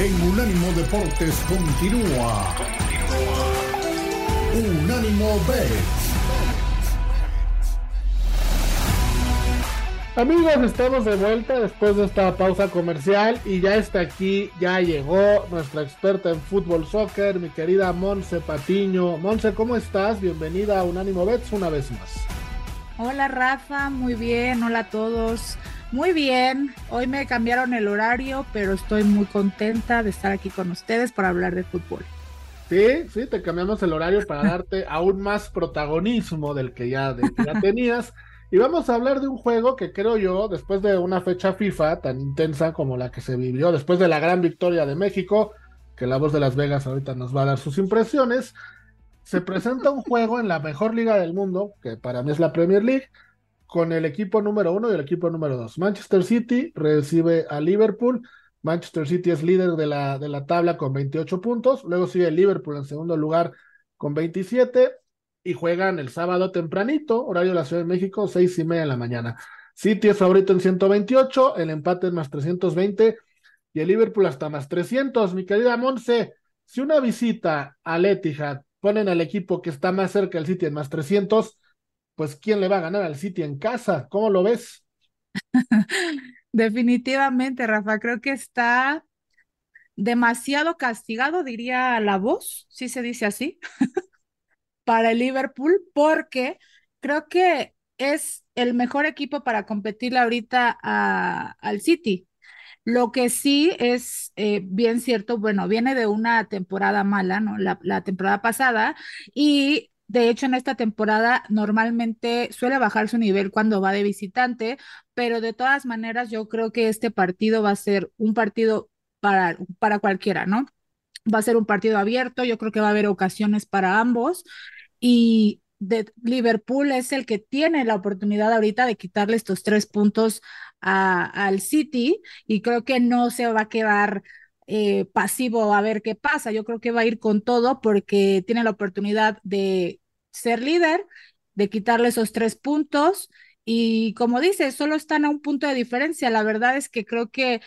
en Unánimo Deportes continúa. Unánimo Bets. Amigos, estamos de vuelta después de esta pausa comercial y ya está aquí, ya llegó nuestra experta en fútbol soccer, mi querida Monse Patiño. Monse, ¿cómo estás? Bienvenida a Unánimo Bets una vez más. Hola Rafa, muy bien, hola a todos. Muy bien, hoy me cambiaron el horario, pero estoy muy contenta de estar aquí con ustedes para hablar de fútbol. Sí, sí, te cambiamos el horario para darte aún más protagonismo del que ya, del que ya tenías. Y vamos a hablar de un juego que creo yo, después de una fecha FIFA tan intensa como la que se vivió, después de la gran victoria de México, que la voz de Las Vegas ahorita nos va a dar sus impresiones, se presenta un juego en la mejor liga del mundo, que para mí es la Premier League, con el equipo número uno y el equipo número dos. Manchester City recibe a Liverpool. Manchester City es líder de la, de la tabla con 28 puntos. Luego sigue Liverpool en segundo lugar con 27 y juegan el sábado tempranito, horario de la Ciudad de México, seis y media de la mañana. City es favorito en 128, el empate es más 320 y el Liverpool hasta más 300. Mi querida Monse, si una visita al Etihad ponen al equipo que está más cerca del City en más 300, pues ¿quién le va a ganar al City en casa? ¿Cómo lo ves? Definitivamente, Rafa, creo que está demasiado castigado, diría la voz, si se dice así, para el Liverpool, porque creo que es el mejor equipo para competirle ahorita al City. Lo que sí es eh, bien cierto, bueno, viene de una temporada mala, ¿no? La, la temporada pasada y de hecho, en esta temporada normalmente suele bajar su nivel cuando va de visitante, pero de todas maneras yo creo que este partido va a ser un partido para, para cualquiera, ¿no? Va a ser un partido abierto, yo creo que va a haber ocasiones para ambos y Liverpool es el que tiene la oportunidad ahorita de quitarle estos tres puntos al City y creo que no se va a quedar eh, pasivo a ver qué pasa. Yo creo que va a ir con todo porque tiene la oportunidad de ser líder, de quitarle esos tres puntos y como dice, solo están a un punto de diferencia. La verdad es que creo que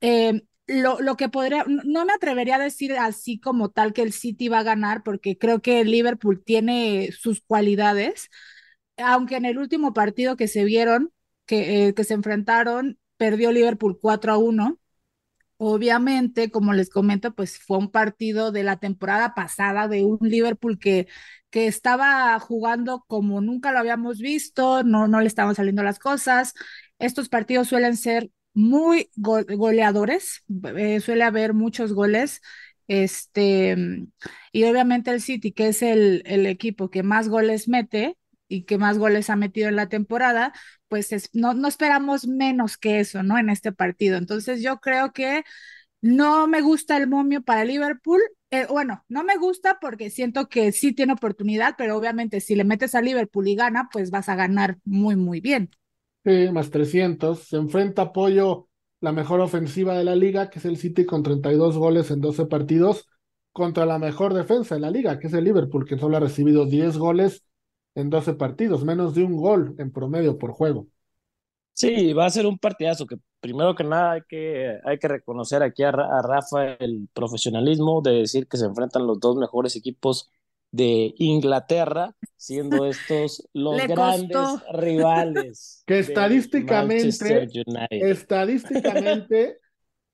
eh, lo, lo, que podría, no me atrevería a decir así como tal que el City va a ganar, porque creo que el Liverpool tiene sus cualidades, aunque en el último partido que se vieron, que, eh, que se enfrentaron, perdió Liverpool 4 a 1. Obviamente, como les comento, pues fue un partido de la temporada pasada de un Liverpool que, que estaba jugando como nunca lo habíamos visto, no, no le estaban saliendo las cosas. Estos partidos suelen ser muy goleadores, eh, suele haber muchos goles. Este, y obviamente el City, que es el, el equipo que más goles mete, y que más goles ha metido en la temporada, pues no, no esperamos menos que eso, ¿no? En este partido. Entonces yo creo que no me gusta el momio para Liverpool. Eh, bueno, no me gusta porque siento que sí tiene oportunidad, pero obviamente si le metes a Liverpool y gana, pues vas a ganar muy, muy bien. Sí, más 300. Se enfrenta apoyo la mejor ofensiva de la liga, que es el City con 32 goles en 12 partidos, contra la mejor defensa de la liga, que es el Liverpool, que solo ha recibido 10 goles en 12 partidos, menos de un gol en promedio por juego. Sí, va a ser un partidazo que primero que nada hay que, hay que reconocer aquí a, Rafa el profesionalismo de decir que se enfrentan los dos mejores equipos de Inglaterra, siendo estos los grandes rivales. Que estadísticamente, estadísticamente,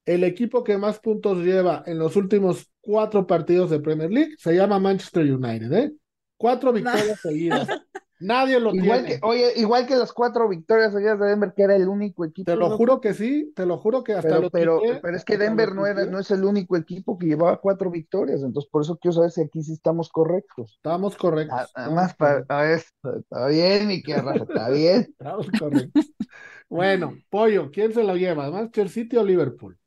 el equipo que más puntos lleva en los últimos cuatro partidos de Premier League se llama Manchester United, ¿eh? Cuatro victorias seguidas. Nadie lo igual tiene. Que, oye, igual que las cuatro victorias seguidas de Denver, que era el único equipo. Te lo juro que sí, te lo juro que hasta pero, lo pero, pero es que Denver no, era, no es el único equipo que llevaba cuatro victorias, entonces por eso quiero saber si aquí sí estamos correctos. Estamos correctos. Además, para, a está bien, mi querida está bien. Estamos correctos. bueno, Pollo, ¿quién se lo lleva? ¿Manchester City o Liverpool?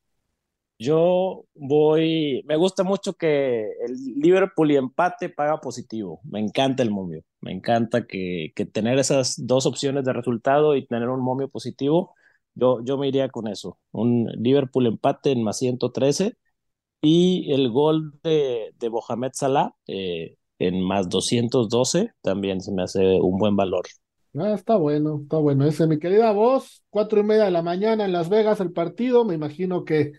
Yo voy, me gusta mucho que el Liverpool y empate paga positivo. Me encanta el momio. Me encanta que, que tener esas dos opciones de resultado y tener un momio positivo. Yo, yo me iría con eso. Un Liverpool empate en más 113 y el gol de, de Mohamed Salah eh, en más 212 también se me hace un buen valor. Ah, está bueno, está bueno ese. Mi querida voz, cuatro y media de la mañana en Las Vegas el partido. Me imagino que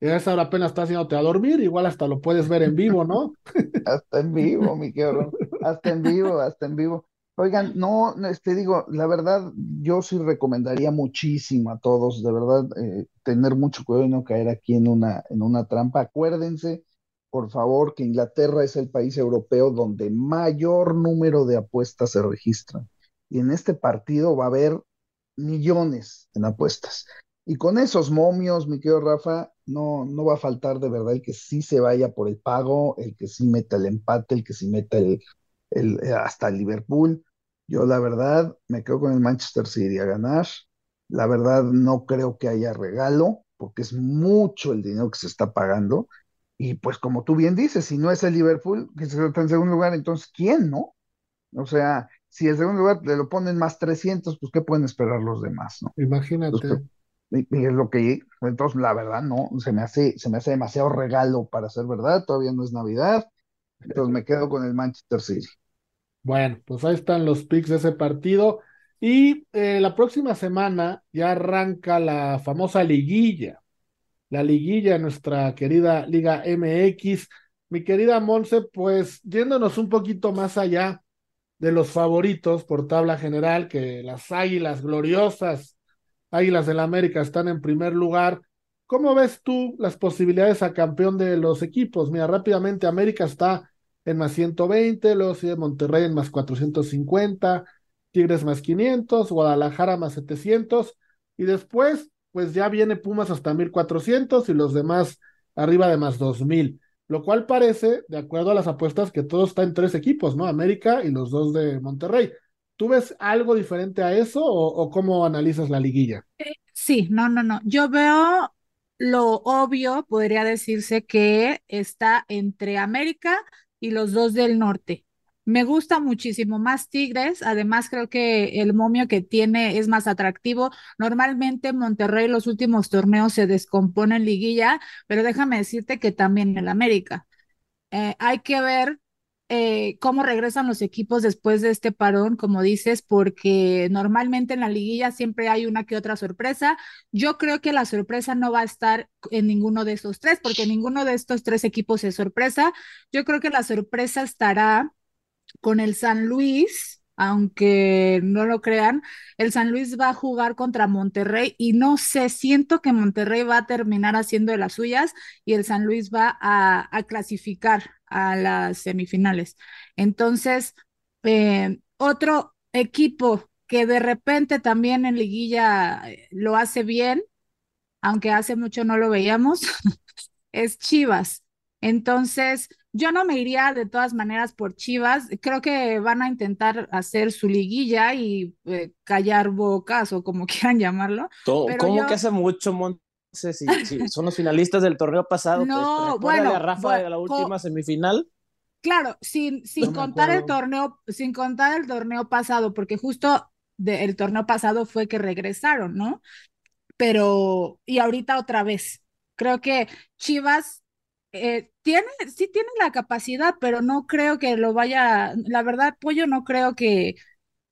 Y a esa hora apenas está haciéndote a dormir, igual hasta lo puedes ver en vivo, ¿no? hasta en vivo, mi querido, hasta en vivo, hasta en vivo. Oigan, no, este digo, la verdad, yo sí recomendaría muchísimo a todos, de verdad, eh, tener mucho cuidado y no caer aquí en una, en una trampa. Acuérdense, por favor, que Inglaterra es el país europeo donde mayor número de apuestas se registran. Y en este partido va a haber millones en apuestas. Y con esos momios, mi querido Rafa, no, no va a faltar de verdad el que sí se vaya por el pago, el que sí meta el empate, el que sí meta el, el hasta el Liverpool. Yo la verdad me quedo con el Manchester City a ganar. La verdad no creo que haya regalo, porque es mucho el dinero que se está pagando. Y pues como tú bien dices, si no es el Liverpool, que se está en segundo lugar, entonces ¿quién, no? O sea, si el segundo lugar le lo ponen más 300, pues ¿qué pueden esperar los demás, no? Imagínate. Y, es lo que, entonces la verdad no, se me hace, se me hace demasiado regalo para ser verdad, todavía no es Navidad, entonces me quedo con el Manchester City. Bueno, pues ahí están los picks de ese partido. Y eh, la próxima semana ya arranca la famosa liguilla, la liguilla, nuestra querida Liga MX. Mi querida Monse, pues yéndonos un poquito más allá de los favoritos por tabla general, que las Águilas gloriosas, Águilas del América están en primer lugar. ¿Cómo ves tú las posibilidades a campeón de los equipos? Mira, rápidamente América está en más 120, luego sigue Monterrey en más 450, Tigres más 500, Guadalajara más 700, y después, pues ya viene Pumas hasta 1400 y los demás arriba de más 2000, lo cual parece, de acuerdo a las apuestas, que todo está en tres equipos, ¿no? América y los dos de Monterrey. ¿Tú ves algo diferente a eso o, cómo analizas la liguilla? Eh, sí, no, no, no. Yo veo lo obvio, podría decirse que está entre América y los dos del norte. Me gusta muchísimo más Tigres, además creo que el momio que tiene es más atractivo. Normalmente Monterrey los últimos torneos se descompone en liguilla, pero déjame decirte que también en América. Eh, hay que ver eh, cómo regresan los equipos después de este parón, como dices, porque normalmente en la liguilla siempre hay una que otra sorpresa. Yo creo que la sorpresa no va a estar en ninguno de estos tres, porque ninguno de estos tres equipos es sorpresa. Yo creo que la sorpresa estará con el San Luis, aunque no lo crean, el San Luis va a jugar contra Monterrey y no sé, siento que Monterrey va a terminar haciendo de las suyas y el San Luis va a, clasificar a las semifinales. Entonces, eh, otro equipo que de repente también en liguilla eh, lo hace bien, aunque hace mucho no lo veíamos, es Chivas. Entonces, yo no me iría de todas maneras por Chivas. Creo que van a intentar hacer su liguilla y eh, callar bocas o como quieran llamarlo. ¿Cómo que hace mucho, Monse? Si, son los finalistas del torneo pasado. Pues, no, bueno. A Rafa de la última semifinal. Claro, sin, sin contar el torneo, sin contar el torneo pasado, porque justo el torneo pasado fue que regresaron, ¿no? Pero, y ahorita otra vez. Creo que Chivas eh, tiene, sí tiene la capacidad, pero no creo que lo vaya, la verdad, Pollo no creo que,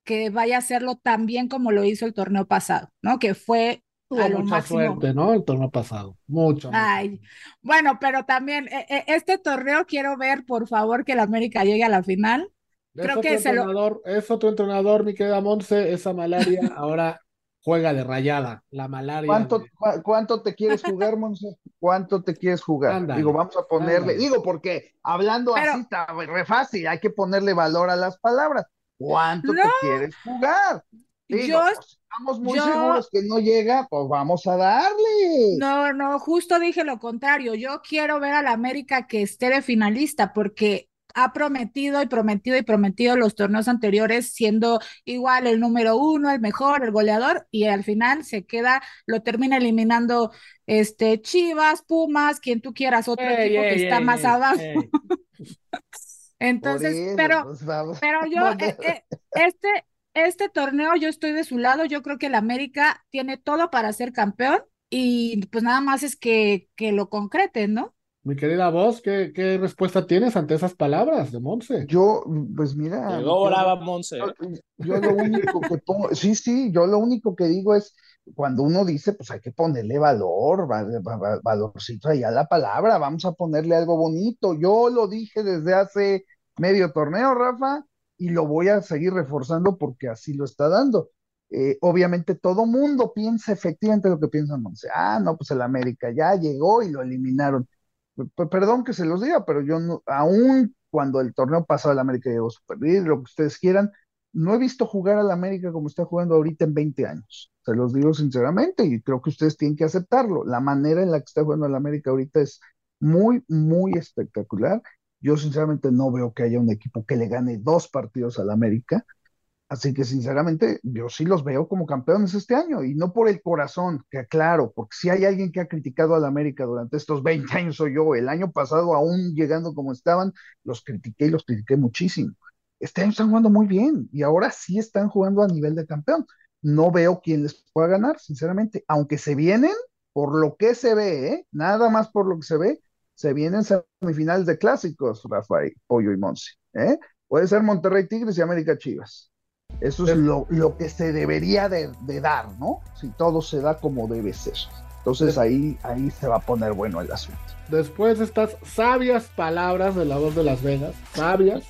que vaya a hacerlo tan bien como lo hizo el torneo pasado, ¿no? Que fue a lo mucha suerte, ¿no? El torneo pasado, mucho. Ay, bueno, pero también eh, eh, este torneo quiero ver, por favor, que el América llegue a la final. Creo que se lo... Es otro entrenador, mi querida Monse, esa malaria ahora juega de rayada, la malaria. ¿Cuánto, ¿cuánto te quieres jugar, Monse? ¿Cuánto te quieres jugar? digo, vamos a ponerle, digo, porque hablando así está re fácil, hay que ponerle valor a las palabras. ¿Cuánto te quieres jugar? Digo, pues, estamos muy seguros que no llega, pues vamos a darle. No, no, justo dije lo contrario. Yo quiero ver a la América que esté de finalista, porque ha prometido y prometido y prometido los torneos anteriores siendo igual el número uno, el mejor, el goleador, y al final se queda, lo termina eliminando este Chivas, Pumas, quien tú quieras, otro equipo que está más abajo. Entonces, pero, pues, pero yo, eh, eh, este, este torneo yo estoy de su lado, yo creo que el América tiene todo para ser campeón y pues nada más es que, que lo concreten, ¿no? Mi querida voz, ¿qué, ¿qué, respuesta tienes ante esas palabras de Monse? Yo, pues mira. Llegó brava Monse. Yo, lo único que pongo, sí, sí, yo lo único que digo es, cuando uno dice, pues hay que ponerle valor, valorcito ahí a la palabra, vamos a ponerle algo bonito. Yo lo dije desde hace medio torneo, Rafa, y lo voy a seguir reforzando porque así lo está dando. Eh, obviamente todo mundo piensa efectivamente lo que piensa Monse. Ah, no, pues el América ya llegó y lo eliminaron. perdón que se los diga, pero yo aún cuando el torneo pasado el América llegó super lo que ustedes quieran, no he visto jugar al América como está jugando ahorita en 20 años. Se los digo sinceramente y creo que ustedes tienen que aceptarlo. La manera en la que está jugando el América ahorita es muy, muy espectacular. Yo sinceramente no veo que haya un equipo que le gane dos partidos al América. Así que sinceramente yo sí los veo como campeones este año y no por el corazón, que aclaro, porque si hay alguien que ha criticado al América durante estos 20 años soy yo. El año pasado, aún llegando como estaban, los critiqué y los critiqué muchísimo. Este año están jugando muy bien y ahora sí están jugando a nivel de campeón. No veo quién les pueda ganar, sinceramente, aunque se vienen, por lo que se ve, ¿eh? nada más por lo que se ve, se vienen semifinales de clásicos, Rafael, Pollo y Monsi. ¿eh? Puede ser Monterrey Tigres y América Chivas. Eso es lo, que se debería de, dar, ¿no? Si todo se da como debe ser. Entonces ahí, ahí se va a poner bueno el asunto. Después de estas sabias palabras de la voz de Las Vegas, sabias,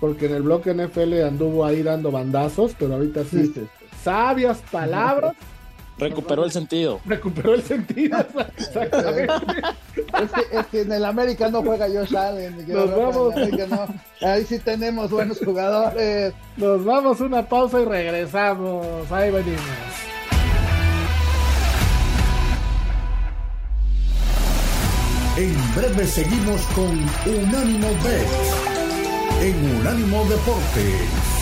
porque en el bloque NFL anduvo ahí dando bandazos, pero ahorita sí, sabias palabras. Recuperó el sentido. Recuperó el sentido, exactamente. es, que, en el América no juega Josh Allen. Nos vamos. Ahí sí tenemos buenos jugadores. Nos vamos una pausa y regresamos. Ahí venimos. En breve seguimos con Unánimo Bet en Unánimo Deportes.